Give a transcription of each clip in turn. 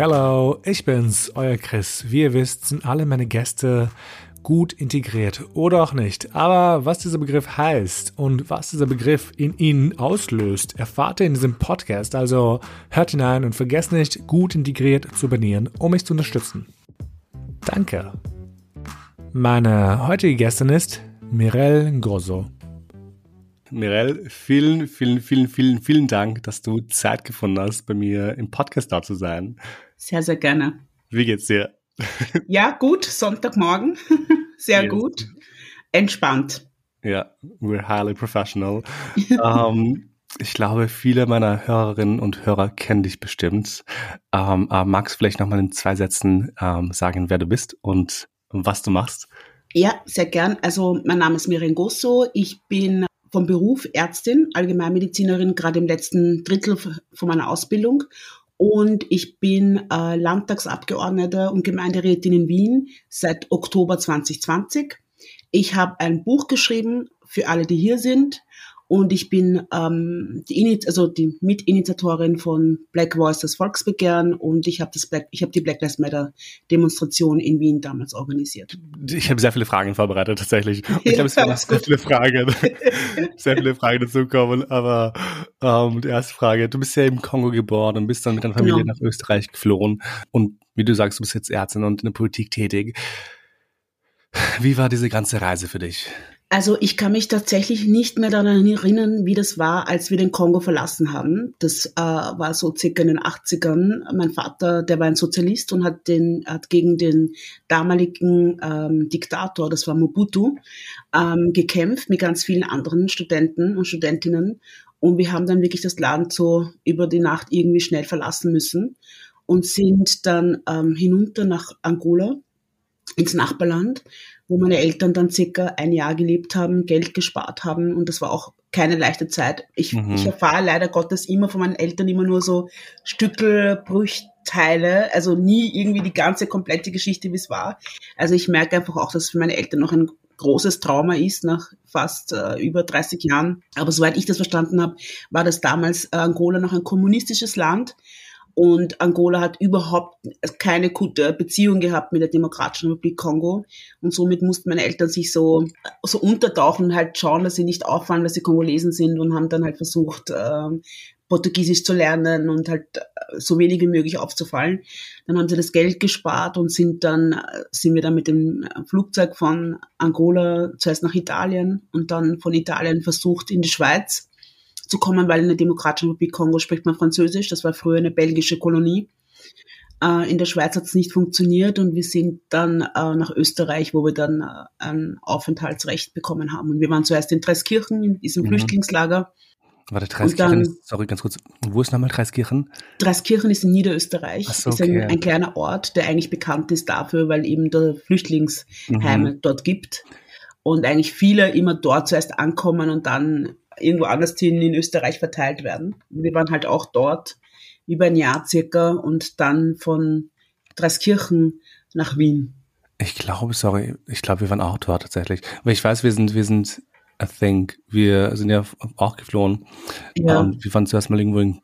Hello, ich bin's, euer Chris. Wie ihr wisst, sind alle meine Gäste gut integriert oder auch nicht. Aber was dieser Begriff heißt und was dieser Begriff in ihnen auslöst, erfahrt ihr in diesem Podcast. Also hört hinein und vergesst nicht, gut integriert zu abonnieren, um mich zu unterstützen. Danke. Meine heutige Gästin ist Mirel Grosso. Mirel, vielen, vielen, vielen, vielen, vielen Dank, dass du Zeit gefunden hast, bei mir im Podcast da zu sein. Sehr, sehr gerne. Wie geht's dir? Ja, gut. Sonntagmorgen. Sehr yes. gut. Entspannt. Ja, we're highly professional. um, ähm, ich glaube, viele meiner Hörerinnen und Hörer kennen dich bestimmt. Ähm, magst du vielleicht nochmal in zwei Sätzen ähm, sagen, wer du bist und was du machst? Ja, sehr gern. Also mein Name ist Miriam Gosso. Ich bin vom Beruf Ärztin, Allgemeinmedizinerin, gerade im letzten Drittel von meiner Ausbildung. Und ich bin äh, Landtagsabgeordnete und Gemeinderätin in Wien seit Oktober 2020. Ich habe ein Buch geschrieben für alle, die hier sind. Und ich bin ähm, die, also die Mitinitiatorin von Black Voice, das Volksbegehren. Und ich habe das Black, ich habe die Black Lives Matter Demonstration in Wien damals organisiert. Ich habe sehr viele Fragen vorbereitet tatsächlich. Und ich glaube, es werden sehr viele Fragen, sehr viele Fragen dazu kommen. Aber ähm, die erste Frage: Du bist ja im Kongo geboren und bist dann mit deiner Familie genau. nach Österreich geflohen. Und wie du sagst, du bist jetzt Ärztin und in der Politik tätig. Wie war diese ganze Reise für dich? Also ich kann mich tatsächlich nicht mehr daran erinnern, wie das war, als wir den Kongo verlassen haben. Das äh, war so circa in den 80ern. Mein Vater, der war ein Sozialist und hat, den, hat gegen den damaligen ähm, Diktator, das war Mobutu, ähm, gekämpft mit ganz vielen anderen Studenten und Studentinnen. Und wir haben dann wirklich das Land so über die Nacht irgendwie schnell verlassen müssen und sind dann ähm, hinunter nach Angola ins Nachbarland wo meine Eltern dann circa ein Jahr gelebt haben, Geld gespart haben und das war auch keine leichte Zeit. Ich, mhm. ich erfahre leider Gottes immer von meinen Eltern immer nur so Stückelbrüchteile, also nie irgendwie die ganze komplette Geschichte, wie es war. Also ich merke einfach auch, dass für meine Eltern noch ein großes Trauma ist nach fast äh, über 30 Jahren. Aber soweit ich das verstanden habe, war das damals äh, Angola noch ein kommunistisches Land und Angola hat überhaupt keine gute Beziehung gehabt mit der Demokratischen Republik Kongo. Und somit mussten meine Eltern sich so, so untertauchen und halt schauen, dass sie nicht auffallen, dass sie Kongolesen sind und haben dann halt versucht, äh, Portugiesisch zu lernen und halt äh, so wenig wie möglich aufzufallen. Dann haben sie das Geld gespart und sind dann, sind wir dann mit dem Flugzeug von Angola zuerst nach Italien und dann von Italien versucht in die Schweiz zu kommen, weil in der Demokratischen Republik Kongo spricht man Französisch. Das war früher eine belgische Kolonie. Äh, in der Schweiz hat es nicht funktioniert und wir sind dann äh, nach Österreich, wo wir dann äh, ein Aufenthaltsrecht bekommen haben. Und wir waren zuerst in Dreiskirchen, in diesem mhm. Flüchtlingslager. Warte, Dreiskirchen ist, sorry, ganz kurz, wo ist nochmal Dreiskirchen? Dreiskirchen ist in Niederösterreich, so, okay. ist ein, ein, kleiner Ort, der eigentlich bekannt ist dafür, weil eben der Flüchtlingsheime mhm. dort gibt und eigentlich viele immer dort zuerst ankommen und dann irgendwo anders hin in Österreich verteilt werden. Wir waren halt auch dort über ein Jahr circa und dann von Dreiskirchen nach Wien. Ich glaube, sorry, ich glaube, wir waren auch dort tatsächlich. Weil ich weiß, wir sind, wir sind, I think, wir sind ja auch geflohen. Ja. Und wir waren zuerst mal irgendwo in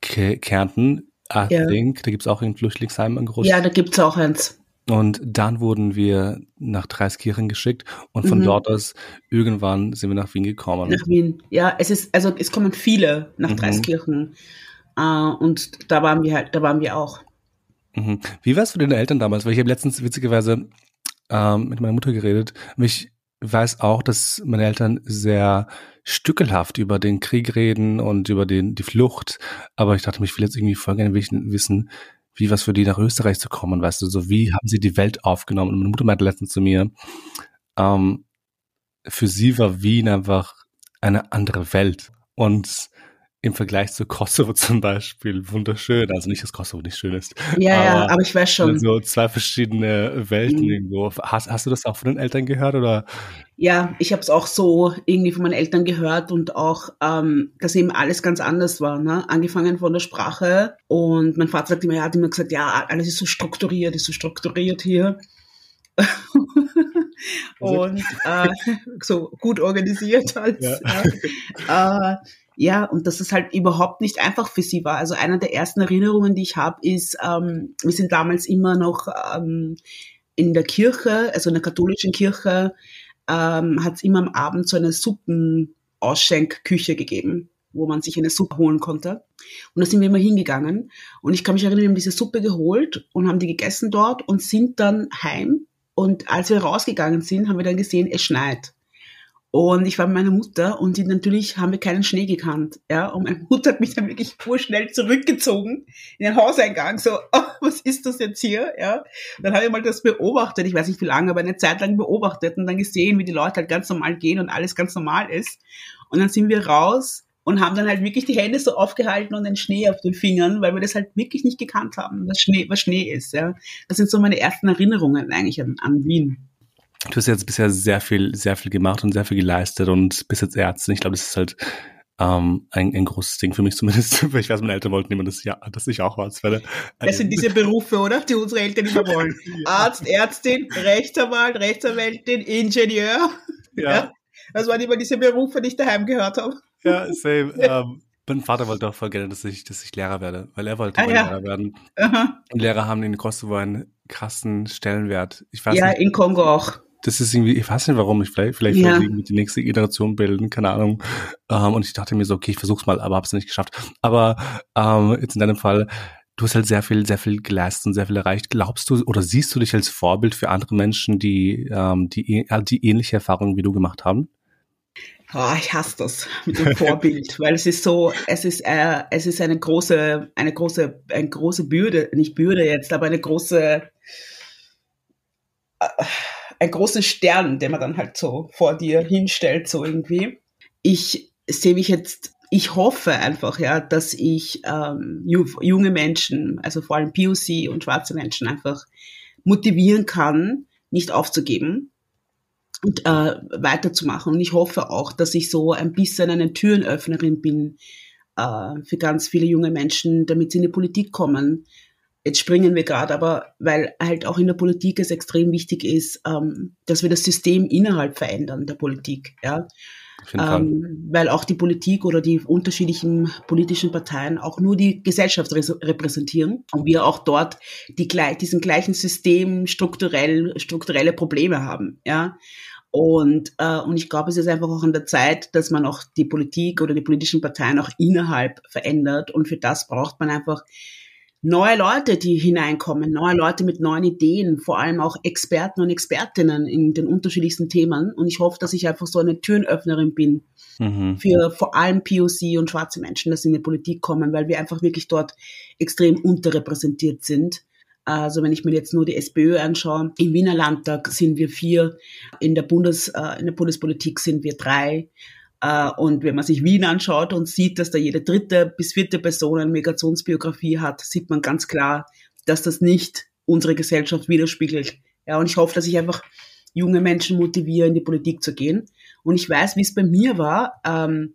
Kärnten, I ja. think. Da gibt es auch ein Flüchtlingsheim, ein großes. Ja, da gibt es auch eins. Und dann wurden wir nach Dreiskirchen geschickt und von mhm. dort aus irgendwann sind wir nach Wien gekommen. Nach Wien, ja, es ist, also es kommen viele nach mhm. Dreiskirchen. Uh, und da waren wir halt, da waren wir auch. Mhm. Wie warst du denn Eltern damals? Weil ich habe letztens witzigerweise ähm, mit meiner Mutter geredet. Ich weiß auch, dass meine Eltern sehr stückelhaft über den Krieg reden und über den, die Flucht. Aber ich dachte, mich will jetzt irgendwie voll gerne wissen, wie was für die nach Österreich zu kommen, weißt du, so wie haben sie die Welt aufgenommen? Und meine Mutter meinte letztens zu mir, ähm, für sie war Wien einfach eine andere Welt. Und im Vergleich zu Kosovo zum Beispiel wunderschön. Also nicht, dass Kosovo nicht schön ist. Ja, aber, ja, aber ich weiß schon. So zwei verschiedene Welten mhm. irgendwo. Hast, hast du das auch von den Eltern gehört oder? Ja, ich habe es auch so irgendwie von meinen Eltern gehört und auch, ähm, dass eben alles ganz anders war. Ne? Angefangen von der Sprache und mein Vater hat immer, ja, hat immer gesagt, ja, alles ist so strukturiert, ist so strukturiert hier. und äh, so gut organisiert alles. Ja. Ja. Äh, Ja, und dass es halt überhaupt nicht einfach für sie war. Also einer der ersten Erinnerungen, die ich habe, ist, ähm, wir sind damals immer noch ähm, in der Kirche, also in der katholischen Kirche, ähm, hat es immer am Abend so eine Suppenausschenkküche gegeben, wo man sich eine Suppe holen konnte. Und da sind wir immer hingegangen. Und ich kann mich erinnern, wir haben diese Suppe geholt und haben die gegessen dort und sind dann heim. Und als wir rausgegangen sind, haben wir dann gesehen, es schneit. Und ich war mit meiner Mutter und die natürlich haben wir keinen Schnee gekannt. Ja, und meine Mutter hat mich dann wirklich vorschnell zurückgezogen in den Hauseingang. So, oh, was ist das jetzt hier? Ja, dann habe ich mal das beobachtet. Ich weiß nicht wie lange, aber eine Zeit lang beobachtet und dann gesehen, wie die Leute halt ganz normal gehen und alles ganz normal ist. Und dann sind wir raus und haben dann halt wirklich die Hände so aufgehalten und den Schnee auf den Fingern, weil wir das halt wirklich nicht gekannt haben, was Schnee, was Schnee ist. Ja, das sind so meine ersten Erinnerungen eigentlich an, an Wien. Du hast jetzt bisher sehr viel, sehr viel gemacht und sehr viel geleistet und bist jetzt Ärztin. Ich glaube, das ist halt ähm, ein, ein großes Ding für mich zumindest. Ich weiß, meine Eltern wollten immer, dass, ja, dass ich auch was werde. Das sind diese Berufe, oder? Die unsere Eltern immer wollen. Arzt, Ärztin, Rechtsanwalt, Rechtsanwältin, Ingenieur. Ja. ja. Das waren immer diese Berufe, die ich daheim gehört habe. Ja, same. ähm, mein Vater wollte auch voll gerne, dass ich, dass ich Lehrer werde, weil er wollte ah, ja. Lehrer werden. Aha. Und Lehrer haben in Kosovo einen krassen Stellenwert. Ich weiß ja, nicht, in Kongo auch das ist irgendwie, ich weiß nicht warum, ich vielleicht, vielleicht ja. irgendwie die nächste Iteration bilden, keine Ahnung. Ähm, und ich dachte mir so, okay, ich versuch's mal, aber hab's nicht geschafft. Aber ähm, jetzt in deinem Fall, du hast halt sehr viel, sehr viel geleistet und sehr viel erreicht. Glaubst du oder siehst du dich als Vorbild für andere Menschen, die, ähm, die, äh, die ähnliche Erfahrungen wie du gemacht haben? Oh, ich hasse das mit dem Vorbild, weil es ist so, es ist, äh, es ist eine große, eine große, eine große Bürde, nicht Bürde jetzt, aber eine große, äh, ein großen Stern, den man dann halt so vor dir hinstellt, so irgendwie. Ich sehe mich jetzt, ich hoffe einfach, ja, dass ich ähm, junge Menschen, also vor allem POC und schwarze Menschen einfach motivieren kann, nicht aufzugeben und äh, weiterzumachen. Und ich hoffe auch, dass ich so ein bisschen eine Türenöffnerin bin äh, für ganz viele junge Menschen, damit sie in die Politik kommen, Jetzt springen wir gerade, aber weil halt auch in der Politik es extrem wichtig ist, ähm, dass wir das System innerhalb verändern der Politik, ja. Ähm, weil auch die Politik oder die unterschiedlichen politischen Parteien auch nur die Gesellschaft repräsentieren und wir auch dort die, diesen gleichen System strukturell, strukturelle Probleme haben, ja. Und, äh, und ich glaube, es ist einfach auch an der Zeit, dass man auch die Politik oder die politischen Parteien auch innerhalb verändert. Und für das braucht man einfach neue Leute, die hineinkommen, neue Leute mit neuen Ideen, vor allem auch Experten und Expertinnen in den unterschiedlichsten Themen. Und ich hoffe, dass ich einfach so eine Türenöffnerin bin mhm. für vor allem POC und schwarze Menschen, dass sie in die Politik kommen, weil wir einfach wirklich dort extrem unterrepräsentiert sind. Also wenn ich mir jetzt nur die SPÖ anschaue, im Wiener Landtag sind wir vier, in der Bundes, äh, in der Bundespolitik sind wir drei. Äh, und wenn man sich Wien anschaut und sieht, dass da jede dritte bis vierte Person eine Migrationsbiografie hat, sieht man ganz klar, dass das nicht unsere Gesellschaft widerspiegelt. Ja, und ich hoffe, dass ich einfach junge Menschen motiviere, in die Politik zu gehen. Und ich weiß, wie es bei mir war, ähm,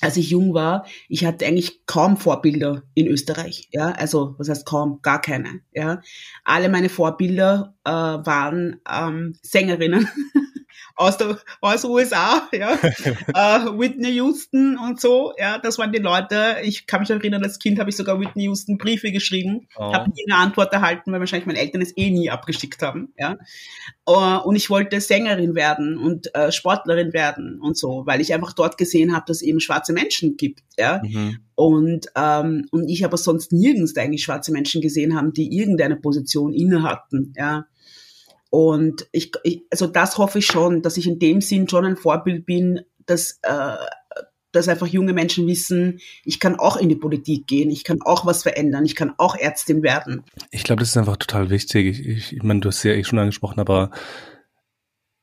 als ich jung war, ich hatte eigentlich kaum Vorbilder in Österreich. Ja, also was heißt kaum, gar keine. Ja, alle meine Vorbilder äh, waren ähm, Sängerinnen. aus der aus USA, ja, uh, Whitney Houston und so, ja, das waren die Leute. Ich kann mich erinnern, als Kind habe ich sogar Whitney Houston Briefe geschrieben, oh. habe nie eine Antwort erhalten, weil wahrscheinlich meine Eltern es eh nie abgeschickt haben, ja. Uh, und ich wollte Sängerin werden und uh, Sportlerin werden und so, weil ich einfach dort gesehen habe, dass es eben schwarze Menschen gibt, ja. Mhm. Und, ähm, und ich aber sonst nirgends eigentlich schwarze Menschen gesehen haben, die irgendeine Position inne hatten, ja. Und ich, ich, also das hoffe ich schon, dass ich in dem Sinn schon ein Vorbild bin, dass, äh, dass einfach junge Menschen wissen, ich kann auch in die Politik gehen, ich kann auch was verändern, ich kann auch Ärztin werden. Ich glaube, das ist einfach total wichtig. Ich, ich, ich meine, du hast ja eh schon angesprochen, aber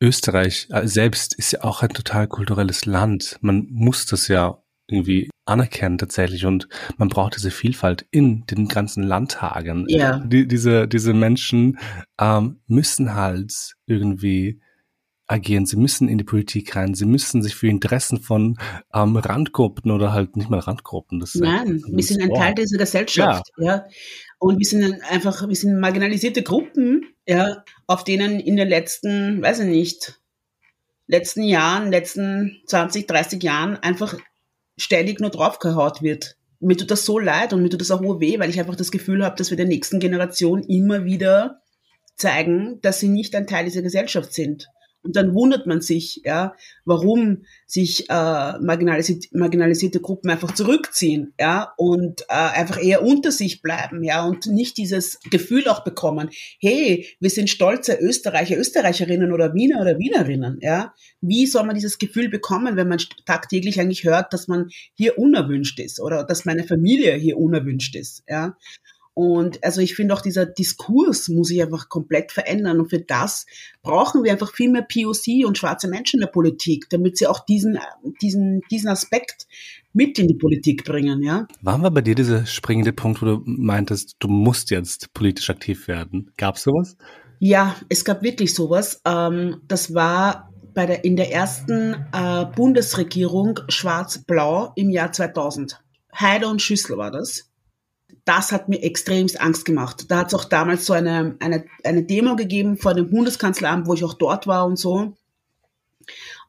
Österreich äh, selbst ist ja auch ein total kulturelles Land. Man muss das ja irgendwie anerkennen tatsächlich und man braucht diese Vielfalt in den ganzen Landtagen. Ja. Die, diese, diese Menschen ähm, müssen halt irgendwie agieren, sie müssen in die Politik rein, sie müssen sich für Interessen von ähm, Randgruppen oder halt nicht mal Randgruppen. Das Nein, wir sind ein Teil dieser Gesellschaft, ja. ja. Und wir sind einfach, wir sind marginalisierte Gruppen, ja, auf denen in den letzten, weiß ich nicht, letzten Jahren, letzten 20, 30 Jahren einfach ständig nur draufgehaut wird. Mir tut das so leid und mir tut das auch weh, weil ich einfach das Gefühl habe, dass wir der nächsten Generation immer wieder zeigen, dass sie nicht ein Teil dieser Gesellschaft sind. Und dann wundert man sich, ja, warum sich äh, marginalisierte, marginalisierte Gruppen einfach zurückziehen, ja, und äh, einfach eher unter sich bleiben, ja, und nicht dieses Gefühl auch bekommen, hey, wir sind stolze Österreicher, Österreicherinnen oder Wiener oder Wienerinnen, ja. Wie soll man dieses Gefühl bekommen, wenn man tagtäglich eigentlich hört, dass man hier unerwünscht ist oder dass meine Familie hier unerwünscht ist, ja. Und also ich finde auch dieser Diskurs muss sich einfach komplett verändern. Und für das brauchen wir einfach viel mehr POC und schwarze Menschen in der Politik, damit sie auch diesen, diesen, diesen Aspekt mit in die Politik bringen, ja. Waren wir bei dir dieser springende Punkt, wo du meintest, du musst jetzt politisch aktiv werden? Gab es sowas? Ja, es gab wirklich sowas. Ähm, das war bei der, in der ersten äh, Bundesregierung Schwarz-Blau im Jahr 2000. Heide und Schüssel war das das hat mir extremst Angst gemacht. Da hat es auch damals so eine, eine, eine Demo gegeben vor dem Bundeskanzleramt, wo ich auch dort war und so.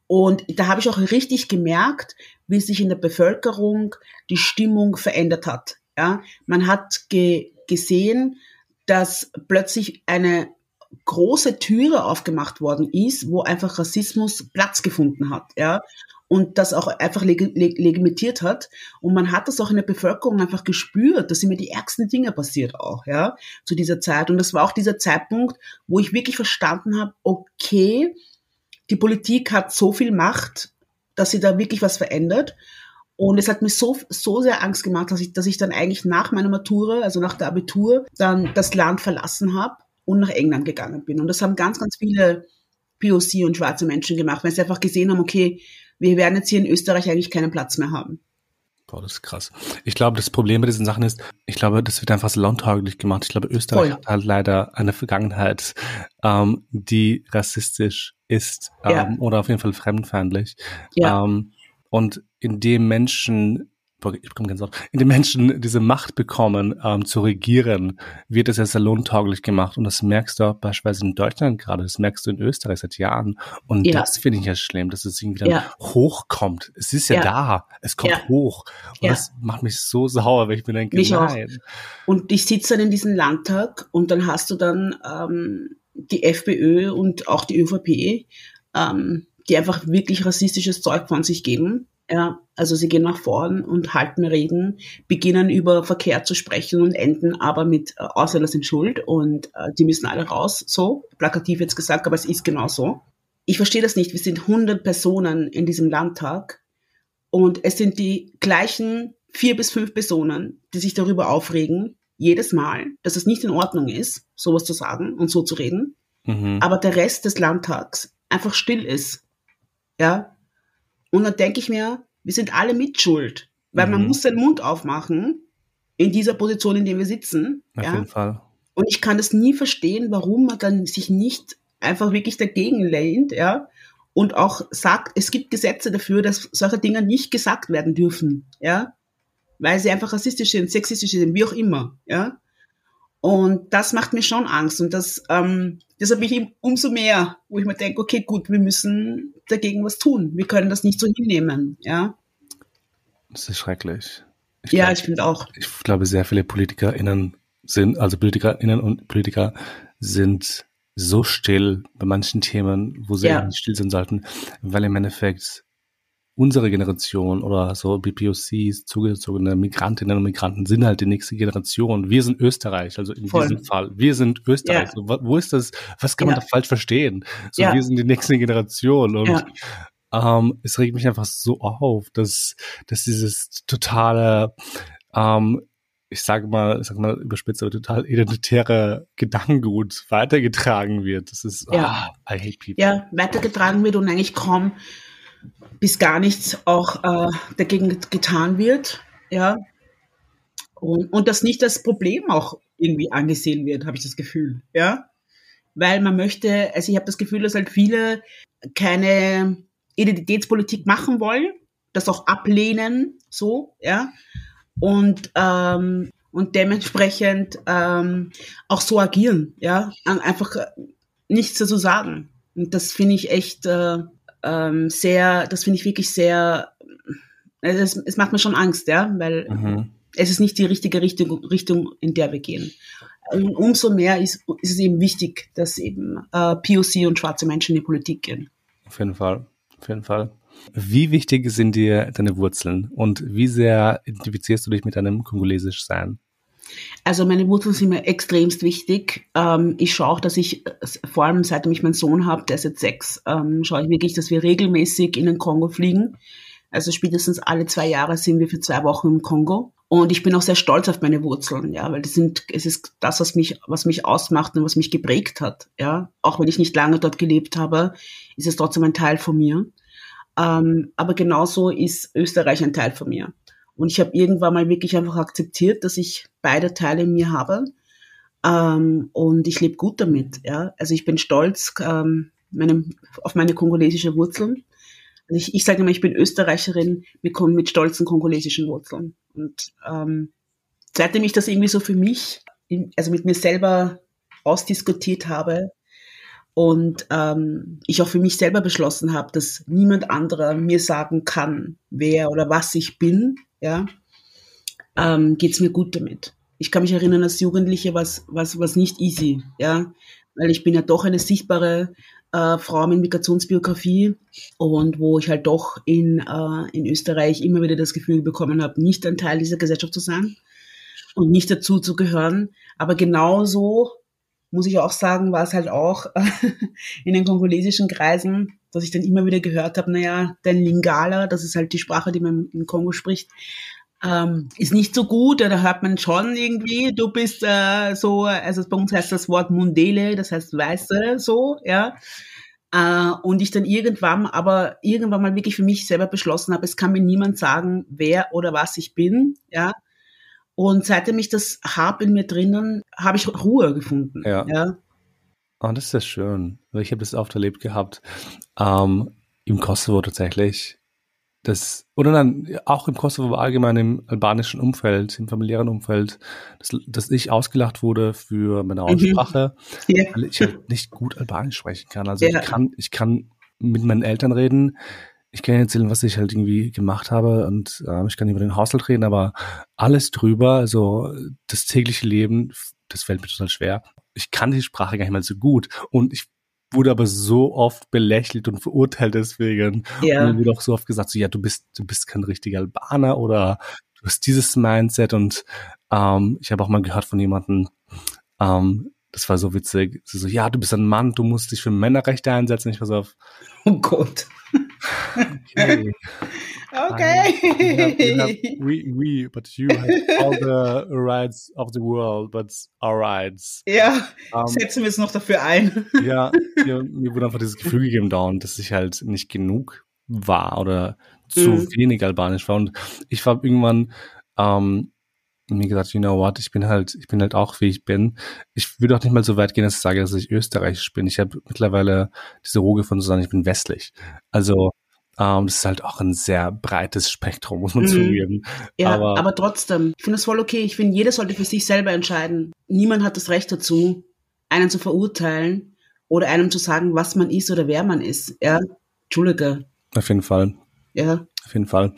Und da habe ich auch richtig gemerkt, wie sich in der Bevölkerung die Stimmung verändert hat. Ja, man hat ge gesehen, dass plötzlich eine große Türe aufgemacht worden ist, wo einfach Rassismus Platz gefunden hat, ja und das auch einfach leg leg legitimiert hat. Und man hat das auch in der Bevölkerung einfach gespürt, dass immer die ärgsten Dinge passiert auch, ja, zu dieser Zeit. Und das war auch dieser Zeitpunkt, wo ich wirklich verstanden habe, okay, die Politik hat so viel Macht, dass sie da wirklich was verändert. Und es hat mir so, so sehr Angst gemacht, dass ich, dass ich dann eigentlich nach meiner Matura, also nach der Abitur, dann das Land verlassen habe und nach England gegangen bin. Und das haben ganz, ganz viele POC und schwarze Menschen gemacht, weil sie einfach gesehen haben, okay, wir werden jetzt hier in Österreich eigentlich keinen Platz mehr haben. Boah, das ist krass. Ich glaube, das Problem bei diesen Sachen ist, ich glaube, das wird einfach so launtauglich gemacht. Ich glaube, Österreich Voll. hat halt leider eine Vergangenheit, ähm, die rassistisch ist ähm, ja. oder auf jeden Fall fremdfeindlich. Ja. Ähm, und indem Menschen ich bekomme ganz Wort, in den Menschen diese Macht bekommen, ähm, zu regieren, wird es ja salontauglich gemacht. Und das merkst du auch beispielsweise in Deutschland gerade, das merkst du in Österreich seit Jahren. Und ja. das finde ich ja schlimm, dass es irgendwie dann ja. hochkommt. Es ist ja, ja. da, es kommt hoch. Und das macht mich so sauer, wenn ich mir denke, mich nein. Auch. Und ich sitze dann in diesem Landtag und dann hast du dann ähm, die FPÖ und auch die ÖVP, ähm, die einfach wirklich rassistisches Zeug von sich geben ja, also sie gehen nach vorn und halten Reden, beginnen über Verkehr zu sprechen und enden aber mit äh, Ausländer sind schuld und äh, die müssen alle raus, so, plakativ jetzt gesagt, aber es ist genau so. Ich verstehe das nicht. Wir sind 100 Personen in diesem Landtag und es sind die gleichen vier bis fünf Personen, die sich darüber aufregen, jedes Mal, dass es nicht in Ordnung ist, sowas zu sagen und so zu reden, mhm. aber der Rest des Landtags einfach still ist. Ja, und dann denke ich mir, wir sind alle mitschuld, weil mhm. man muss seinen Mund aufmachen in dieser Position, in der wir sitzen. Auf ja? jeden Fall. Und ich kann das nie verstehen, warum man dann sich nicht einfach wirklich dagegen lehnt, ja, und auch sagt, es gibt Gesetze dafür, dass solche Dinge nicht gesagt werden dürfen, ja, weil sie einfach rassistisch sind, sexistisch sind, wie auch immer, ja. Und das macht mir schon Angst und das, ähm, deshalb bin ich umso mehr, wo ich mir denke, okay, gut, wir müssen dagegen was tun. Wir können das nicht so hinnehmen, ja. Das ist schrecklich. Ich ja, glaub, ich finde auch. Ich glaube, sehr viele PolitikerInnen sind, also PolitikerInnen und Politiker sind so still bei manchen Themen, wo sie ja. nicht still sein sollten, weil im Endeffekt unsere Generation oder so BPOCs, zugezogene Migrantinnen und Migranten sind halt die nächste Generation. Wir sind Österreich, also in Voll. diesem Fall. Wir sind Österreich. Ja. So, wo ist das? Was kann ja. man da falsch verstehen? So, ja. wir sind die nächste Generation und ähm, es regt mich einfach so auf, dass, dass dieses totale, ähm, ich sage mal, ich sag mal überspitzt, aber total identitäre Gedankengut weitergetragen wird. Das ist, ja. Oh, I hate people. Ja, weitergetragen wird und eigentlich kaum bis gar nichts auch äh, dagegen getan wird, ja. Und, und das nicht als Problem auch irgendwie angesehen wird, habe ich das Gefühl, ja. Weil man möchte, also ich habe das Gefühl, dass halt viele keine Identitätspolitik machen wollen, das auch ablehnen, so, ja. Und, ähm, und dementsprechend ähm, auch so agieren, ja, einfach nichts dazu sagen. Und das finde ich echt äh, ähm, sehr, das finde ich wirklich sehr es, es macht mir schon Angst, ja, weil mhm. es ist nicht die richtige Richtung, Richtung, in der wir gehen. Und umso mehr ist, ist es eben wichtig, dass eben äh, POC und schwarze Menschen in die Politik gehen. Auf jeden Fall, auf jeden Fall. Wie wichtig sind dir deine Wurzeln und wie sehr identifizierst du dich mit deinem kongolesisch Sein? Also meine Wurzeln sind mir extremst wichtig. Ähm, ich schaue auch, dass ich, vor allem seitdem ich meinen Sohn habe, der ist jetzt sechs, ähm, schaue ich wirklich, dass wir regelmäßig in den Kongo fliegen. Also spätestens alle zwei Jahre sind wir für zwei Wochen im Kongo. Und ich bin auch sehr stolz auf meine Wurzeln, ja, weil das sind, es ist das, was mich, was mich ausmacht und was mich geprägt hat, ja. Auch wenn ich nicht lange dort gelebt habe, ist es trotzdem ein Teil von mir. Ähm, aber genauso ist Österreich ein Teil von mir. Und ich habe irgendwann mal wirklich einfach akzeptiert, dass ich beide Teile in mir habe. Ähm, und ich lebe gut damit. Ja? Also ich bin stolz ähm, meinem, auf meine kongolesische Wurzeln. Also ich, ich sage immer, ich bin Österreicherin mit, mit stolzen kongolesischen Wurzeln. Und ähm, seitdem ich das irgendwie so für mich, also mit mir selber ausdiskutiert habe, und ähm, ich auch für mich selber beschlossen habe, dass niemand anderer mir sagen kann, wer oder was ich bin, ja, ähm, geht mir gut damit. Ich kann mich erinnern, als Jugendliche was was was nicht easy, ja, weil ich bin ja doch eine sichtbare äh, Frau mit Migrationsbiografie und wo ich halt doch in, äh, in Österreich immer wieder das Gefühl bekommen habe, nicht ein Teil dieser Gesellschaft zu sein und nicht dazu zu gehören. Aber genauso muss ich auch sagen, war es halt auch in den kongolesischen Kreisen, dass ich dann immer wieder gehört habe, naja, dein Lingala, das ist halt die Sprache, die man im Kongo spricht, ähm, ist nicht so gut. Da hört man schon irgendwie, du bist äh, so, also bei uns heißt das Wort Mundele, das heißt Weiße, so, ja. Äh, und ich dann irgendwann, aber irgendwann mal wirklich für mich selber beschlossen habe, es kann mir niemand sagen, wer oder was ich bin, ja. Und seitdem ich das habe in mir drinnen, habe ich Ruhe gefunden. Ja. ja. Oh, das ist ja schön. Ich habe das oft erlebt gehabt. Ähm, Im Kosovo tatsächlich. Das, oder nein, auch im Kosovo, aber allgemein im albanischen Umfeld, im familiären Umfeld, dass, dass ich ausgelacht wurde für meine mhm. Aussprache, mhm. ja. weil ich halt nicht gut Albanisch sprechen kann. Also ja. ich kann, ich kann mit meinen Eltern reden, ich kann erzählen, was ich halt irgendwie gemacht habe und äh, ich kann über den Haushalt reden, aber alles drüber, also das tägliche Leben, das fällt mir total schwer. Ich kann die Sprache gar nicht mal so gut und ich wurde aber so oft belächelt und verurteilt deswegen. Ja. Und dann wurde auch so oft gesagt, so, ja, du bist, du bist kein richtiger Albaner oder du hast dieses Mindset und ähm, ich habe auch mal gehört von jemandem, ähm, das war so witzig, so, ja, du bist ein Mann, du musst dich für Männerrechte einsetzen. Ich war so auf, oh Gott. Okay. okay. you have, you have, we, we, but you have all the rights of the world, but our rights. Ja, um, setzen wir es noch dafür ein. ja, ja, mir wurde einfach dieses Gefühl gegeben dauernd, dass ich halt nicht genug war oder zu mhm. wenig albanisch war. Und ich war irgendwann ähm, mir gesagt, you know what, ich bin halt, ich bin halt auch wie ich bin. Ich würde auch nicht mal so weit gehen, dass ich sage, dass ich österreichisch bin. Ich habe mittlerweile diese Ruhe von zu sagen, ich bin westlich. Also ähm, das ist halt auch ein sehr breites Spektrum, muss man mhm. zugeben. Ja, aber, aber trotzdem, ich finde es voll okay. Ich finde, jeder sollte für sich selber entscheiden. Niemand hat das Recht dazu, einen zu verurteilen oder einem zu sagen, was man ist oder wer man ist. Ja, Entschuldige. Auf jeden Fall. Ja. Auf jeden Fall.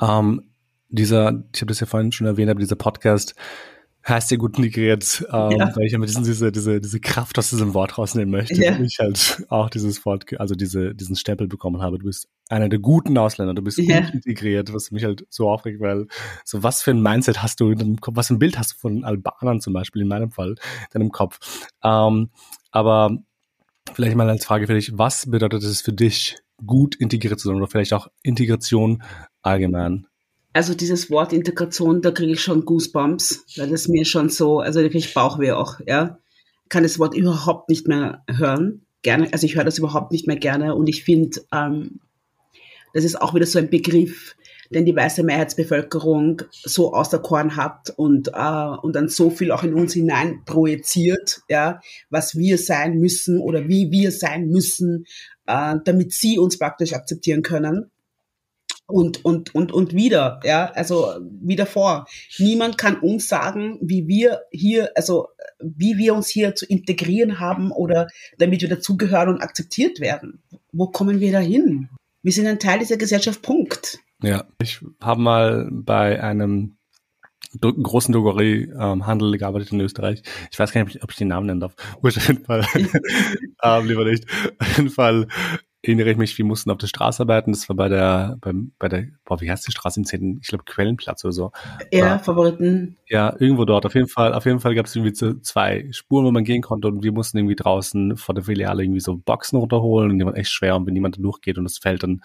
Ähm, dieser, ich habe das ja vorhin schon erwähnt, aber dieser Podcast heißt ja gut integriert, ähm, ja. weil ich mit diesen, diese, diese, diese Kraft aus diesem Wort rausnehmen möchte. Ja. Und ich halt auch dieses Wort, also diese, diesen Stempel bekommen habe. Du bist einer der guten Ausländer, du bist ja. gut integriert, was mich halt so aufregt, weil so was für ein Mindset hast du in deinem Kopf, was für ein Bild hast du von Albanern zum Beispiel, in meinem Fall, in deinem Kopf. Ähm, aber vielleicht mal als Frage für dich, was bedeutet es für dich, gut integriert zu sein oder vielleicht auch Integration allgemein? Also dieses Wort Integration, da kriege ich schon Goosebumps, weil das mir schon so, also da kriege ich Bauchweh auch, ja. Kann das Wort überhaupt nicht mehr hören. Gerne, also ich höre das überhaupt nicht mehr gerne und ich finde, ähm, das ist auch wieder so ein Begriff, den die weiße Mehrheitsbevölkerung so aus der Korn hat und, äh, und dann so viel auch in uns hinein projiziert, ja, was wir sein müssen oder wie wir sein müssen, äh, damit sie uns praktisch akzeptieren können und, und, und, und wieder, ja, also wieder vor. Niemand kann uns sagen, wie wir hier, also wie wir uns hier zu integrieren haben oder damit wir dazugehören und akzeptiert werden. Wo kommen wir da hin? Wir sind ein Teil dieser Gesellschaft, Punkt. Ja, ich habe mal bei einem großen Drogeriehandel ähm, gearbeitet in Österreich. Ich weiß gar nicht, ob ich den Namen nennen darf. Auf jeden Fall. ähm, lieber nicht. Auf jeden Fall erinnere ich mich, wir mussten auf der Straße arbeiten. Das war bei der, beim, bei der, boah, wie heißt die Straße in Zehn? Ich glaube, Quellenplatz oder so. Ja, Favoriten. Ja, irgendwo dort. Auf jeden Fall, auf jeden Fall gab es irgendwie so zwei Spuren, wo man gehen konnte und wir mussten irgendwie draußen vor der Filiale irgendwie so Boxen runterholen und die waren echt schwer und wenn jemand da durchgeht und es fällt, dann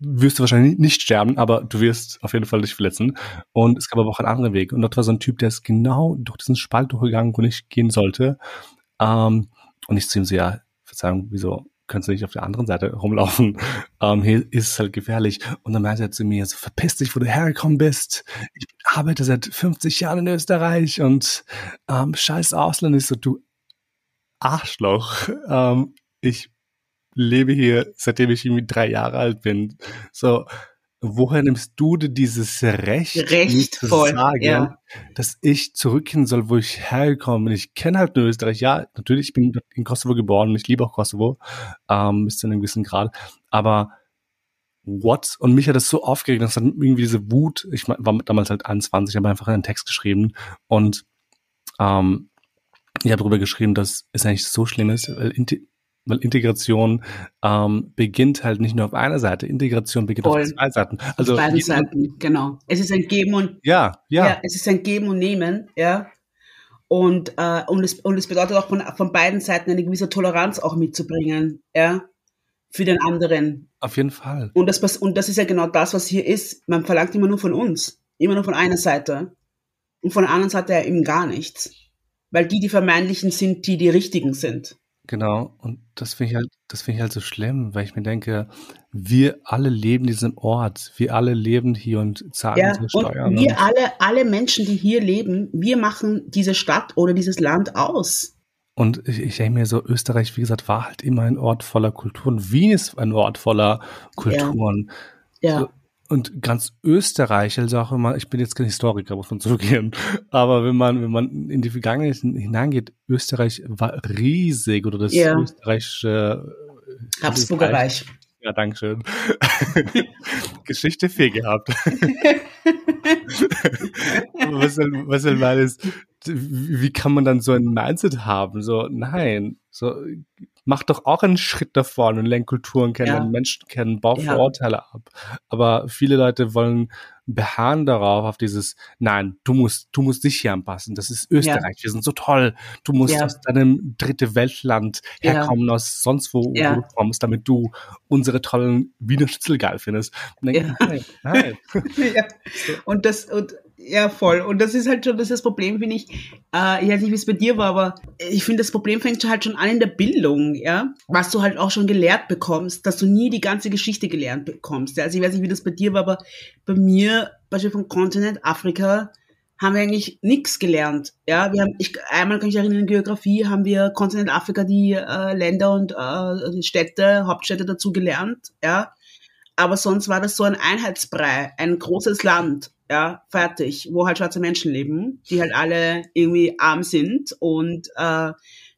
wirst du wahrscheinlich nicht sterben, aber du wirst auf jeden Fall dich verletzen. Und es gab aber auch einen anderen Weg. Und dort war so ein Typ, der ist genau durch diesen Spalt durchgegangen, wo ich gehen sollte. Ähm, und ich zu ihm so, ja, Verzeihung, wieso kannst du nicht auf der anderen Seite rumlaufen? Ähm, hier ist es halt gefährlich. Und dann meinte er zu mir, so, verpiss dich, wo du hergekommen bist. Ich arbeite seit 50 Jahren in Österreich und ähm, scheiß Ausländer. Ich so, du Arschloch. Ähm, ich lebe hier, seitdem ich irgendwie drei Jahre alt bin. So, woher nimmst du dir dieses Recht, Recht zu voll, sagen, ja. dass ich zurückgehen soll, wo ich hergekommen bin? Ich kenne halt nur Österreich. Ja, natürlich, ich bin in Kosovo geboren und ich liebe auch Kosovo, ähm, bis zu einem gewissen Grad. Aber what? Und mich hat das so aufgeregt, dass dann irgendwie diese Wut, ich war damals halt 21, habe einfach einen Text geschrieben und ähm, ich habe darüber geschrieben, dass es eigentlich so schlimm ist, weil weil Integration ähm, beginnt halt nicht nur auf einer Seite, Integration beginnt Voll. auf zwei Seiten. Also auf beiden Seiten, genau. Es ist ein Geben und ja, ja, ja. es ist ein Geben und Nehmen, ja. Und äh, und es und es bedeutet auch von von beiden Seiten eine gewisse Toleranz auch mitzubringen, ja, für den anderen. Auf jeden Fall. Und das und das ist ja genau das, was hier ist. Man verlangt immer nur von uns, immer nur von einer Seite und von der anderen Seite ja eben gar nichts, weil die die vermeintlichen sind, die die richtigen sind. Genau, und das finde ich halt, das finde ich halt so schlimm, weil ich mir denke, wir alle leben diesen Ort, wir alle leben hier und zahlen ja, unsere Steuern. Und wir und alle, alle Menschen, die hier leben, wir machen diese Stadt oder dieses Land aus. Und ich, ich denke mir so, Österreich, wie gesagt, war halt immer ein Ort voller Kulturen. Wien ist ein Ort voller Kulturen. Ja. ja. So, und ganz Österreich, also auch immer, ich bin jetzt kein Historiker, muss man zugeben, aber wenn man, wenn man in die Vergangenheit hineingeht, Österreich war riesig oder das ja. österreichische äh, Habsburger Ja, Dankeschön. Geschichte viel gehabt. was soll, was soll man ist, wie kann man dann so ein Mindset haben? So, nein, so, mach doch auch einen Schritt davor und lenk Kulturen kennen, ja. Menschen kennen, bau ja. Vorurteile ab. Aber viele Leute wollen beharren darauf, auf dieses, nein, du musst, du musst dich hier anpassen. Das ist Österreich. Ja. Wir sind so toll. Du musst ja. aus deinem dritte Weltland herkommen, aus sonst wo, wo du kommst, damit du unsere tollen Wiener Schnitzel geil findest. Und, denke, nein, nein. und das, und ja, voll. Und das ist halt schon das, ist das Problem, finde ich. Äh, ich weiß nicht, wie es bei dir war, aber ich finde, das Problem fängt halt schon an in der Bildung, ja. Was du halt auch schon gelehrt bekommst, dass du nie die ganze Geschichte gelernt bekommst. Ja? Also ich weiß nicht, wie das bei dir war, aber bei mir, beispielsweise vom Kontinent Afrika, haben wir eigentlich nichts gelernt. Ja, wir haben, ich, einmal kann ich erinnern, in Geografie haben wir Kontinent Afrika die äh, Länder und äh, Städte, Hauptstädte dazu gelernt, ja. Aber sonst war das so ein Einheitsbrei, ein großes Land ja, fertig, wo halt schwarze Menschen leben, die halt alle irgendwie arm sind und äh,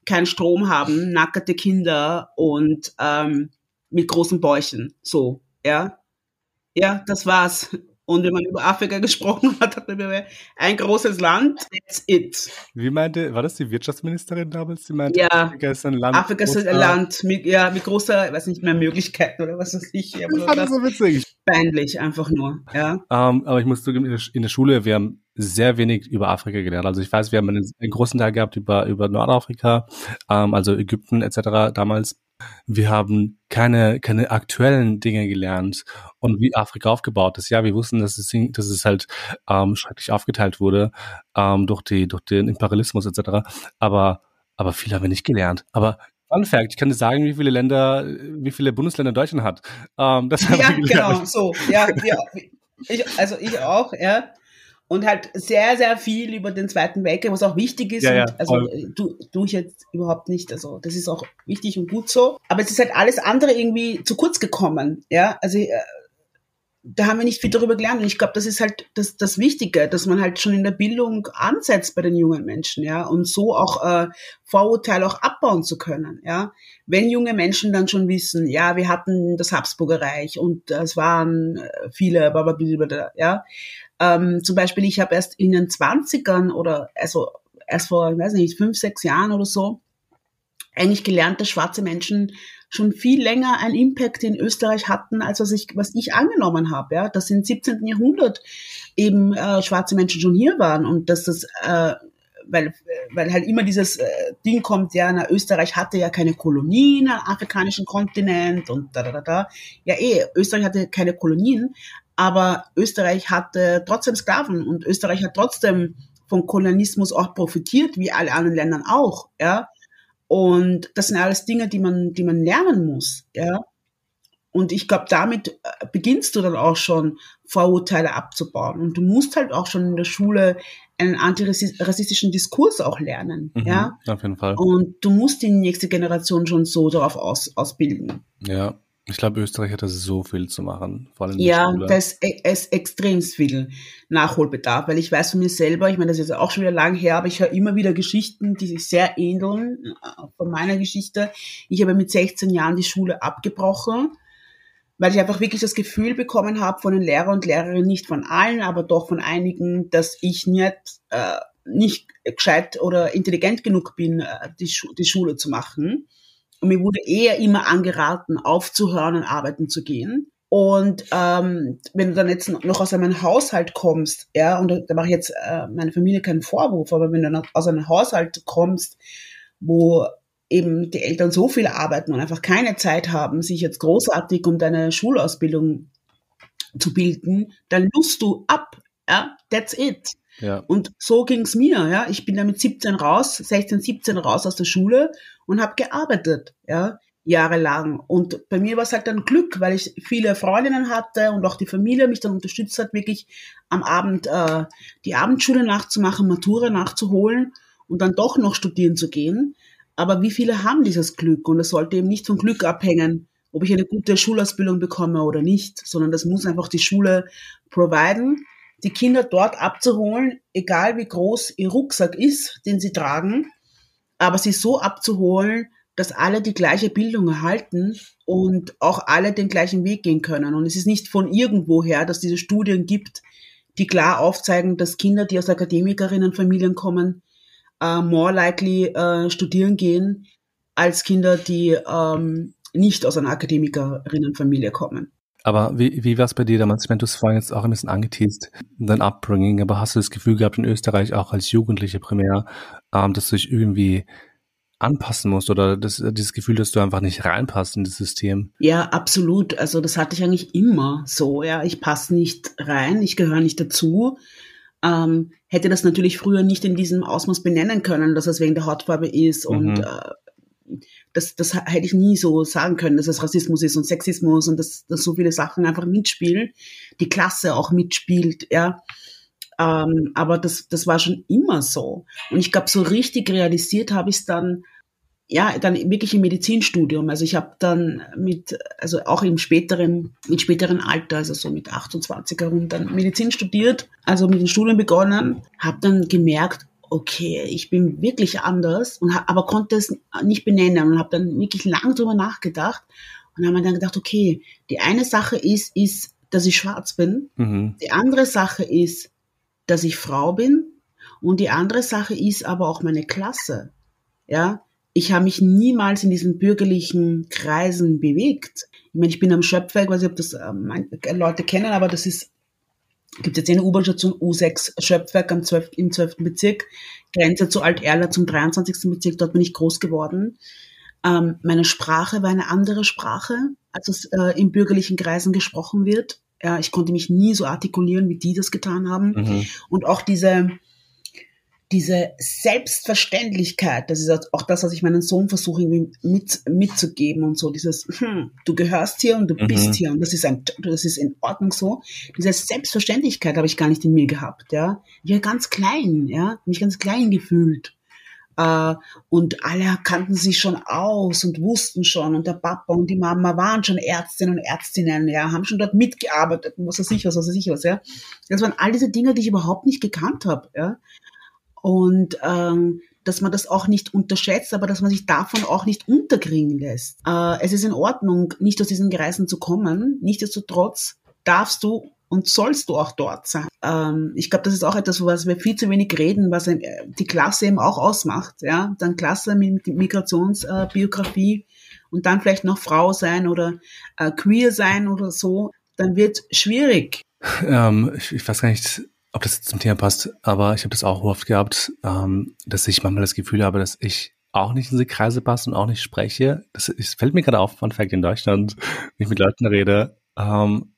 keinen Strom haben, nackerte Kinder und ähm, mit großen Bäuchen, so, ja. Ja, das war's. Und wenn man über Afrika gesprochen hat, hat man ein großes Land, that's it. Wie meinte, war das die Wirtschaftsministerin damals? Die meinte, ja, Afrika ist ein Land. Afrika ist ein Land mit, ja, mit großer, weiß nicht mehr, Möglichkeiten oder was weiß ich. Aber ich fand das so witzig. Peinlich, einfach nur, ja. Um, ähm, aber ich muss zugeben, in der Schule, wir haben sehr wenig über Afrika gelernt. Also ich weiß, wir haben einen, einen großen Teil gehabt über, über Nordafrika, ähm, also Ägypten etc. damals. Wir haben keine, keine aktuellen Dinge gelernt und wie Afrika aufgebaut ist. Ja, wir wussten, dass es, dass es halt ähm, schrecklich aufgeteilt wurde ähm, durch, die, durch den Imperialismus etc. Aber, aber viel haben wir nicht gelernt. Aber Fun Fact, ich kann dir sagen, wie viele Länder, wie viele Bundesländer Deutschland hat. Ähm, das haben ja, wir gelernt. genau, so. Ja, ja. Ich, also ich auch, ja und halt sehr, sehr viel über den Zweiten Weltkrieg, was auch wichtig ist. Ja, ja, also du, du ich jetzt überhaupt nicht. Also das ist auch wichtig und gut so. Aber es ist halt alles andere irgendwie zu kurz gekommen. Ja, also äh, da haben wir nicht viel darüber gelernt. Und ich glaube, das ist halt das, das Wichtige, dass man halt schon in der Bildung ansetzt bei den jungen Menschen, ja, und so auch äh, Vorurteile auch abbauen zu können, ja. Wenn junge Menschen dann schon wissen, ja, wir hatten das Habsburger Reich und es waren äh, viele, blablabla, ja. Ähm, zum Beispiel, ich habe erst in den Zwanzigern oder also erst vor, ich weiß nicht, fünf, sechs Jahren oder so, eigentlich gelernt, dass schwarze Menschen schon viel länger einen Impact in Österreich hatten, als was ich, was ich angenommen habe. Ja, dass im 17. Jahrhundert eben äh, schwarze Menschen schon hier waren und dass das, äh, weil, weil halt immer dieses äh, Ding kommt, ja, na, Österreich hatte ja keine Kolonien am afrikanischen Kontinent und da, da, da, da. Ja, eh, Österreich hatte keine Kolonien, aber Österreich hatte trotzdem Sklaven und Österreich hat trotzdem vom Kolonialismus auch profitiert, wie alle anderen Länder auch, ja. Und das sind alles Dinge, die man, die man lernen muss, ja. Und ich glaube, damit äh, beginnst du dann auch schon Vorurteile abzubauen. Und du musst halt auch schon in der Schule einen antirassistischen Diskurs auch lernen, mhm, ja. Auf jeden Fall. Und du musst die nächste Generation schon so darauf aus, ausbilden. Ja, ich glaube, Österreich hat da so viel zu machen, vor allem in Ja, da ist, ist extrem viel Nachholbedarf, weil ich weiß von mir selber, ich meine, das ist auch schon wieder lang her, aber ich höre immer wieder Geschichten, die sich sehr ähneln äh, von meiner Geschichte. Ich habe mit 16 Jahren die Schule abgebrochen, weil ich einfach wirklich das Gefühl bekommen habe von den Lehrern und Lehrerinnen, nicht von allen, aber doch von einigen, dass ich nicht, äh, nicht gescheit oder intelligent genug bin, äh, die, Schu die Schule zu machen. Und mir wurde eher immer angeraten, aufzuhören und arbeiten zu gehen. Und ähm, wenn du dann jetzt noch aus einem Haushalt kommst, ja, und da, mache ich jetzt äh, meine Familie keinen Vorwurf, aber wenn du noch aus einem Haushalt kommst, wo eben die Eltern so viel arbeiten und einfach keine Zeit haben, sich jetzt großartig um deine Schulausbildung zu bilden, dann lust du ab. Ja, that's it. Ja. Und so ging's mir, ja. Ich bin da mit 17 raus, 16, 17 raus aus der Schule und habe gearbeitet, ja, jahrelang. Und bei mir war es halt dann Glück, weil ich viele Freundinnen hatte und auch die Familie mich dann unterstützt hat, wirklich am Abend äh, die Abendschule nachzumachen, Matura nachzuholen und dann doch noch studieren zu gehen. Aber wie viele haben dieses Glück? Und es sollte eben nicht von Glück abhängen, ob ich eine gute Schulausbildung bekomme oder nicht, sondern das muss einfach die Schule providen die Kinder dort abzuholen, egal wie groß ihr Rucksack ist, den sie tragen, aber sie so abzuholen, dass alle die gleiche Bildung erhalten und auch alle den gleichen Weg gehen können. Und es ist nicht von irgendwoher, dass diese Studien gibt, die klar aufzeigen, dass Kinder, die aus Akademikerinnenfamilien kommen, uh, more likely uh, studieren gehen, als Kinder, die ähm, nicht aus einer Akademikerinnenfamilie kommen. Aber wie, wie war es bei dir damals? Ich meine, du hast vorhin jetzt auch ein bisschen angeteased, dein Upbringing, aber hast du das Gefühl gehabt in Österreich auch als Jugendliche primär, ähm, dass du dich irgendwie anpassen musst oder das, dieses Gefühl, dass du einfach nicht reinpasst in das System? Ja, absolut. Also das hatte ich eigentlich immer so. Ja, ich passe nicht rein, ich gehöre nicht dazu. Ähm, hätte das natürlich früher nicht in diesem Ausmaß benennen können, dass es wegen der Hautfarbe ist mhm. und äh, das, das hätte ich nie so sagen können, dass es Rassismus ist und Sexismus und dass, dass so viele Sachen einfach mitspielen, die Klasse auch mitspielt, ja. Ähm, aber das, das war schon immer so. Und ich glaube, so richtig realisiert habe ich es dann, ja, dann wirklich im Medizinstudium. Also ich habe dann mit, also auch im späteren, mit späteren Alter, also so mit 28 herum, dann Medizin studiert, also mit den Studium begonnen, habe dann gemerkt, okay, ich bin wirklich anders, und hab, aber konnte es nicht benennen und habe dann wirklich lang drüber nachgedacht und habe mir dann gedacht, okay, die eine Sache ist, ist, dass ich schwarz bin. Mhm. Die andere Sache ist, dass ich Frau bin. Und die andere Sache ist aber auch meine Klasse. Ja, ich habe mich niemals in diesen bürgerlichen Kreisen bewegt. Ich meine, ich bin am Schöpfwerk, weiß nicht, ob das äh, Leute kennen, aber das ist gibt jetzt eine U-Bahn-Station U6 Schöpfwerk am 12, im 12. Bezirk, Grenze zu Alt-Erla zum 23. Bezirk, dort bin ich groß geworden. Ähm, meine Sprache war eine andere Sprache, als es äh, in bürgerlichen Kreisen gesprochen wird. Ja, ich konnte mich nie so artikulieren, wie die das getan haben. Mhm. Und auch diese, diese Selbstverständlichkeit, das ist auch das, was ich meinen Sohn versuche irgendwie mit, mitzugeben und so, dieses, hm, du gehörst hier und du mhm. bist hier und das ist ein, das ist in Ordnung so. Diese Selbstverständlichkeit habe ich gar nicht in mir gehabt, ja. Ich war ganz klein, ja, mich ganz klein gefühlt. Äh, und alle kannten sich schon aus und wussten schon. Und der Papa und die Mama waren schon Ärztinnen und Ärztinnen, ja, haben schon dort mitgearbeitet und was weiß ich was, was weiß ich was, ja. Das waren all diese Dinge, die ich überhaupt nicht gekannt habe, ja. Und ähm, dass man das auch nicht unterschätzt, aber dass man sich davon auch nicht unterkriegen lässt. Äh, es ist in Ordnung, nicht aus diesen Kreisen zu kommen. Nichtsdestotrotz darfst du und sollst du auch dort sein. Ähm, ich glaube, das ist auch etwas, was wir viel zu wenig reden, was äh, die Klasse eben auch ausmacht. Ja, dann Klasse mit Migrationsbiografie äh, und dann vielleicht noch Frau sein oder äh, queer sein oder so, dann wird schwierig. Ähm, ich, ich weiß gar nicht, ob das zum Thema passt, aber ich habe das auch oft gehabt, ähm, dass ich manchmal das Gefühl habe, dass ich auch nicht in diese Kreise passe und auch nicht spreche. Das, das fällt mir gerade auf, Fun Fact in Deutschland, wenn ich mit Leuten rede, ähm,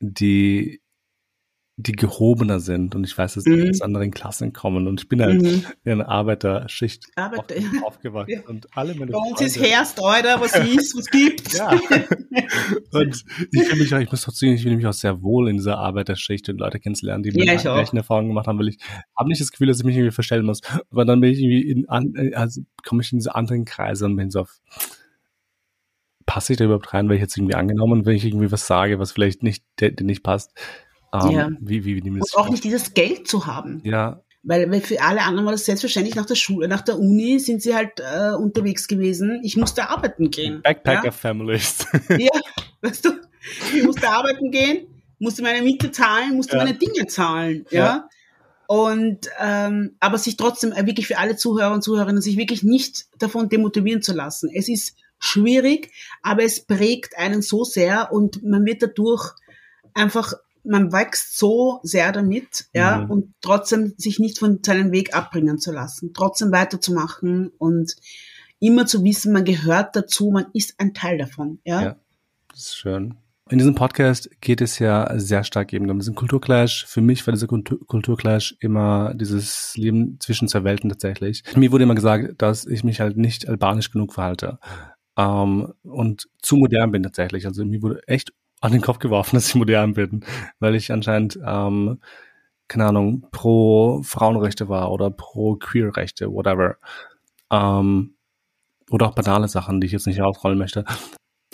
die die gehobener sind und ich weiß, dass mhm. aus anderen Klassen kommen und ich bin halt mhm. in einer Arbeiterschicht Arbeiter, auf, ja. aufgewachsen ja. und alle meine Bei uns ist Herst, Alter, was ist, was gibt's? Ja. und ich fühle mich auch, ich muss trotzdem, ich fühle mich auch sehr wohl in dieser Arbeiterschicht und Leute kennenzulernen, die ja, mit gleichen Erfahrungen gemacht haben, weil ich habe nicht das Gefühl, dass ich mich irgendwie verstellen muss, aber dann bin ich irgendwie in, an, also komme ich in diese anderen Kreise und bin so auf, passe ich da überhaupt rein, weil ich jetzt irgendwie angenommen, wenn ich irgendwie was sage, was vielleicht nicht, nicht passt, ähm, ja. Wie, wie, wie Und auch nicht dieses Geld zu haben. Ja. Weil, weil für alle anderen war das selbstverständlich nach der Schule, nach der Uni sind sie halt äh, unterwegs gewesen. Ich musste arbeiten gehen. Backpacker-Families. Ja? ja, weißt du, ich musste arbeiten gehen, musste meine Miete zahlen, musste ja. meine Dinge zahlen, ja. ja. Und ähm, aber sich trotzdem äh, wirklich für alle Zuhörer und Zuhörerinnen sich wirklich nicht davon demotivieren zu lassen. Es ist schwierig, aber es prägt einen so sehr und man wird dadurch einfach man wächst so sehr damit, ja, mhm. und trotzdem sich nicht von seinem Weg abbringen zu lassen, trotzdem weiterzumachen und immer zu wissen, man gehört dazu, man ist ein Teil davon, ja. Ja, das ist schön. In diesem Podcast geht es ja sehr stark eben um diesen Kulturclash. Für mich war dieser Kulturclash immer dieses Leben zwischen zwei Welten tatsächlich. Mir wurde immer gesagt, dass ich mich halt nicht albanisch genug verhalte ähm, und zu modern bin tatsächlich. Also mir wurde echt an den Kopf geworfen, dass ich modern bin, weil ich anscheinend, ähm, keine Ahnung, pro Frauenrechte war oder pro Queerrechte, whatever. Ähm, oder auch banale Sachen, die ich jetzt nicht aufrollen möchte.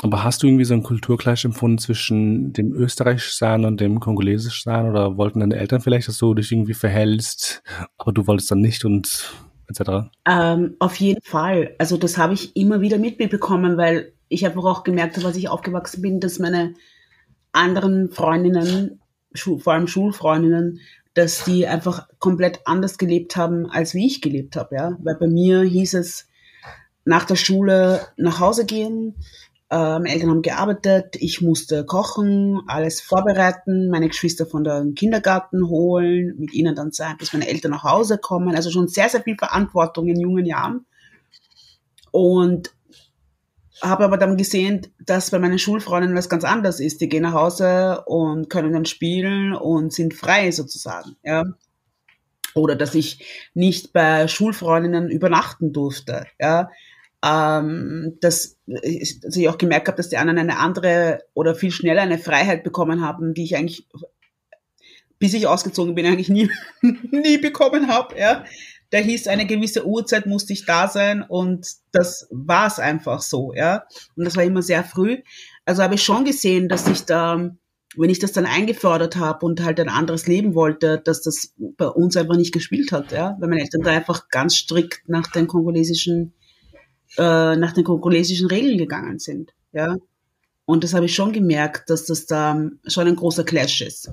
Aber hast du irgendwie so einen Kulturclash empfunden zwischen dem Österreichisch-Sein und dem Kongolesisch-Sein? Oder wollten deine Eltern vielleicht, dass du dich irgendwie verhältst, aber du wolltest dann nicht und etc.? Ähm, auf jeden Fall. Also das habe ich immer wieder mitbekommen, weil ich einfach auch gemerkt habe, als ich aufgewachsen bin, dass meine anderen Freundinnen, vor allem Schulfreundinnen, dass die einfach komplett anders gelebt haben, als wie ich gelebt habe, ja. Weil bei mir hieß es, nach der Schule nach Hause gehen, äh, meine Eltern haben gearbeitet, ich musste kochen, alles vorbereiten, meine Geschwister von der Kindergarten holen, mit ihnen dann sein, bis meine Eltern nach Hause kommen. Also schon sehr, sehr viel Verantwortung in jungen Jahren. Und habe aber dann gesehen, dass bei meinen Schulfreunden das ganz anders ist. Die gehen nach Hause und können dann spielen und sind frei sozusagen, ja. Oder dass ich nicht bei Schulfreundinnen übernachten durfte, ja. Ähm, dass, dass ich auch gemerkt habe, dass die anderen eine andere oder viel schneller eine Freiheit bekommen haben, die ich eigentlich, bis ich ausgezogen bin, eigentlich nie, nie bekommen habe, ja da hieß, eine gewisse Uhrzeit musste ich da sein und das war es einfach so, ja. Und das war immer sehr früh. Also habe ich schon gesehen, dass ich da, wenn ich das dann eingefordert habe und halt ein anderes Leben wollte, dass das bei uns einfach nicht gespielt hat, ja. Weil meine Eltern da einfach ganz strikt nach den kongolesischen, äh, nach den kongolesischen Regeln gegangen sind, ja. Und das habe ich schon gemerkt, dass das da schon ein großer Clash ist.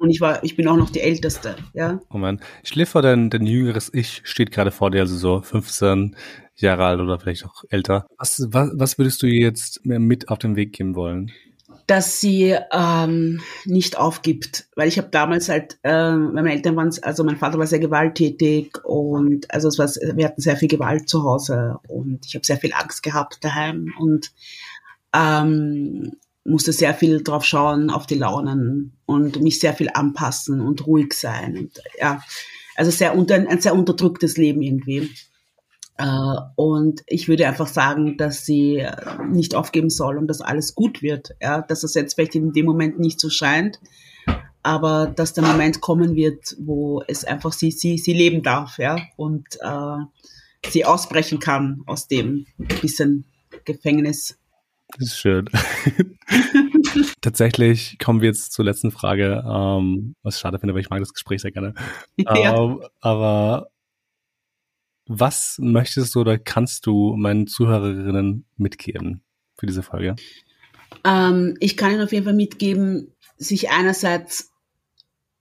Und ich war, ich bin auch noch die Älteste, ja. Oh man, vor dein, dein jüngeres Ich steht gerade vor dir, also so 15 Jahre alt oder vielleicht auch älter. Was, was, was würdest du jetzt mit auf den Weg geben wollen? Dass sie ähm, nicht aufgibt, weil ich habe damals halt, äh, meine Eltern waren, also mein Vater war sehr gewalttätig und also es war, wir hatten sehr viel Gewalt zu Hause und ich habe sehr viel Angst gehabt daheim und ähm, musste sehr viel drauf schauen, auf die Launen und mich sehr viel anpassen und ruhig sein. Und, ja, also sehr unter, ein sehr unterdrücktes Leben irgendwie. Äh, und ich würde einfach sagen, dass sie äh, nicht aufgeben soll und dass alles gut wird. Ja, dass es jetzt vielleicht in dem Moment nicht so scheint. aber dass der Moment kommen wird, wo es einfach sie, sie, sie leben darf, ja, und äh, sie ausbrechen kann aus dem bisschen Gefängnis. Das ist schön. Tatsächlich kommen wir jetzt zur letzten Frage, ähm, was ich schade finde, weil ich mag das Gespräch sehr gerne. Ja. Ähm, aber was möchtest du oder kannst du meinen Zuhörerinnen mitgeben für diese Folge? Ähm, ich kann Ihnen auf jeden Fall mitgeben, sich einerseits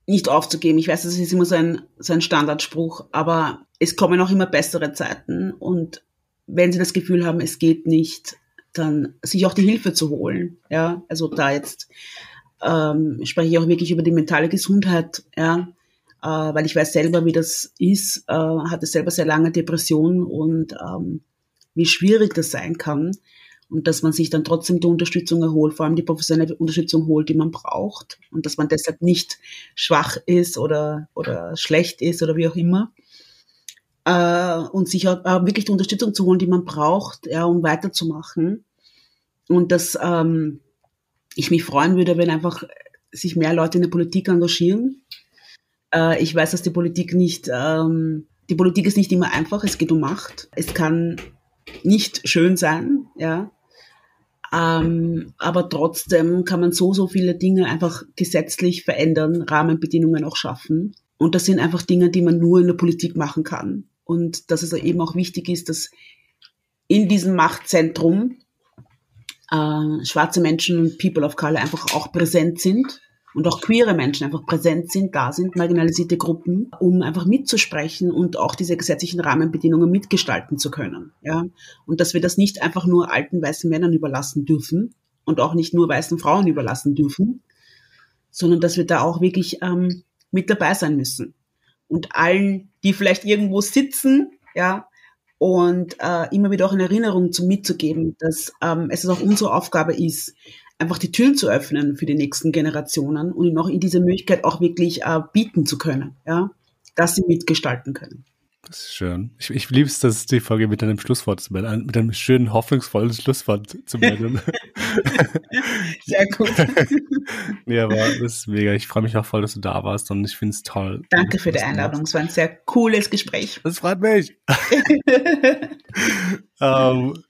nicht aufzugeben. Ich weiß, das ist immer so ein, so ein Standardspruch, aber es kommen auch immer bessere Zeiten und wenn Sie das Gefühl haben, es geht nicht, dann sich auch die Hilfe zu holen. Ja, also da jetzt ähm, spreche ich auch wirklich über die mentale Gesundheit. Ja, äh, weil ich weiß selber, wie das ist. Äh, hatte selber sehr lange Depression und ähm, wie schwierig das sein kann und dass man sich dann trotzdem die Unterstützung erholt, vor allem die professionelle Unterstützung holt, die man braucht und dass man deshalb nicht schwach ist oder, oder schlecht ist oder wie auch immer. Äh, und sich auch, äh, wirklich die Unterstützung zu holen, die man braucht, ja, um weiterzumachen. Und dass ähm, ich mich freuen würde, wenn einfach sich mehr Leute in der Politik engagieren. Äh, ich weiß, dass die Politik nicht, ähm, die Politik ist nicht immer einfach, es geht um Macht. Es kann nicht schön sein, ja. Ähm, aber trotzdem kann man so, so viele Dinge einfach gesetzlich verändern, Rahmenbedingungen auch schaffen. Und das sind einfach Dinge, die man nur in der Politik machen kann. Und dass es eben auch wichtig ist, dass in diesem Machtzentrum äh, schwarze Menschen und People of Color einfach auch präsent sind und auch queere Menschen einfach präsent sind, da sind, marginalisierte Gruppen, um einfach mitzusprechen und auch diese gesetzlichen Rahmenbedingungen mitgestalten zu können. Ja? Und dass wir das nicht einfach nur alten weißen Männern überlassen dürfen und auch nicht nur weißen Frauen überlassen dürfen, sondern dass wir da auch wirklich ähm, mit dabei sein müssen. Und allen, die vielleicht irgendwo sitzen, ja, und äh, immer wieder auch in Erinnerung zu mitzugeben, dass ähm, es auch unsere Aufgabe ist, einfach die Türen zu öffnen für die nächsten Generationen und ihnen auch in diese Möglichkeit auch wirklich äh, bieten zu können, ja, dass sie mitgestalten können. Das ist schön. Ich, ich liebe es, dass die Folge mit einem Schlusswort zu beenden, mit einem schönen, hoffnungsvollen Schlusswort zu beenden. Sehr gut. ja, aber das ist mega. Ich freue mich auch voll, dass du da warst und ich finde es toll. Danke für die Einladung. Es war ein sehr cooles Gespräch. Das freut mich. um, ähm,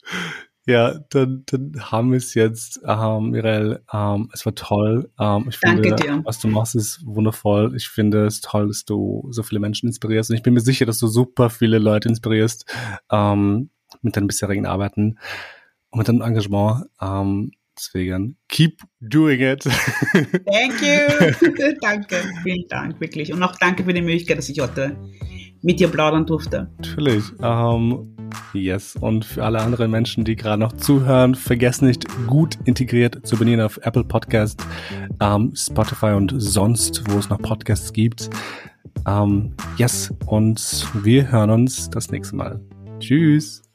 ja, dann, dann haben wir es jetzt, ähm, Mirel. Ähm, es war toll. Ähm, ich Danke finde, dir. was du machst, ist wundervoll. Ich finde es toll, dass du so viele Menschen inspirierst. Und ich bin mir sicher, dass du super viele Leute inspirierst ähm, mit deinen bisherigen Arbeiten und mit deinem Engagement. Ähm, deswegen, keep doing it. Thank you. danke. Vielen Dank, wirklich. Und auch danke für die Möglichkeit, dass ich heute mit dir plaudern durfte. Natürlich. Ähm, yes. Und für alle anderen Menschen, die gerade noch zuhören, vergesst nicht, gut integriert zu bedienen auf Apple Podcast, ähm, Spotify und sonst, wo es noch Podcasts gibt. Ähm, yes. Und wir hören uns das nächste Mal. Tschüss.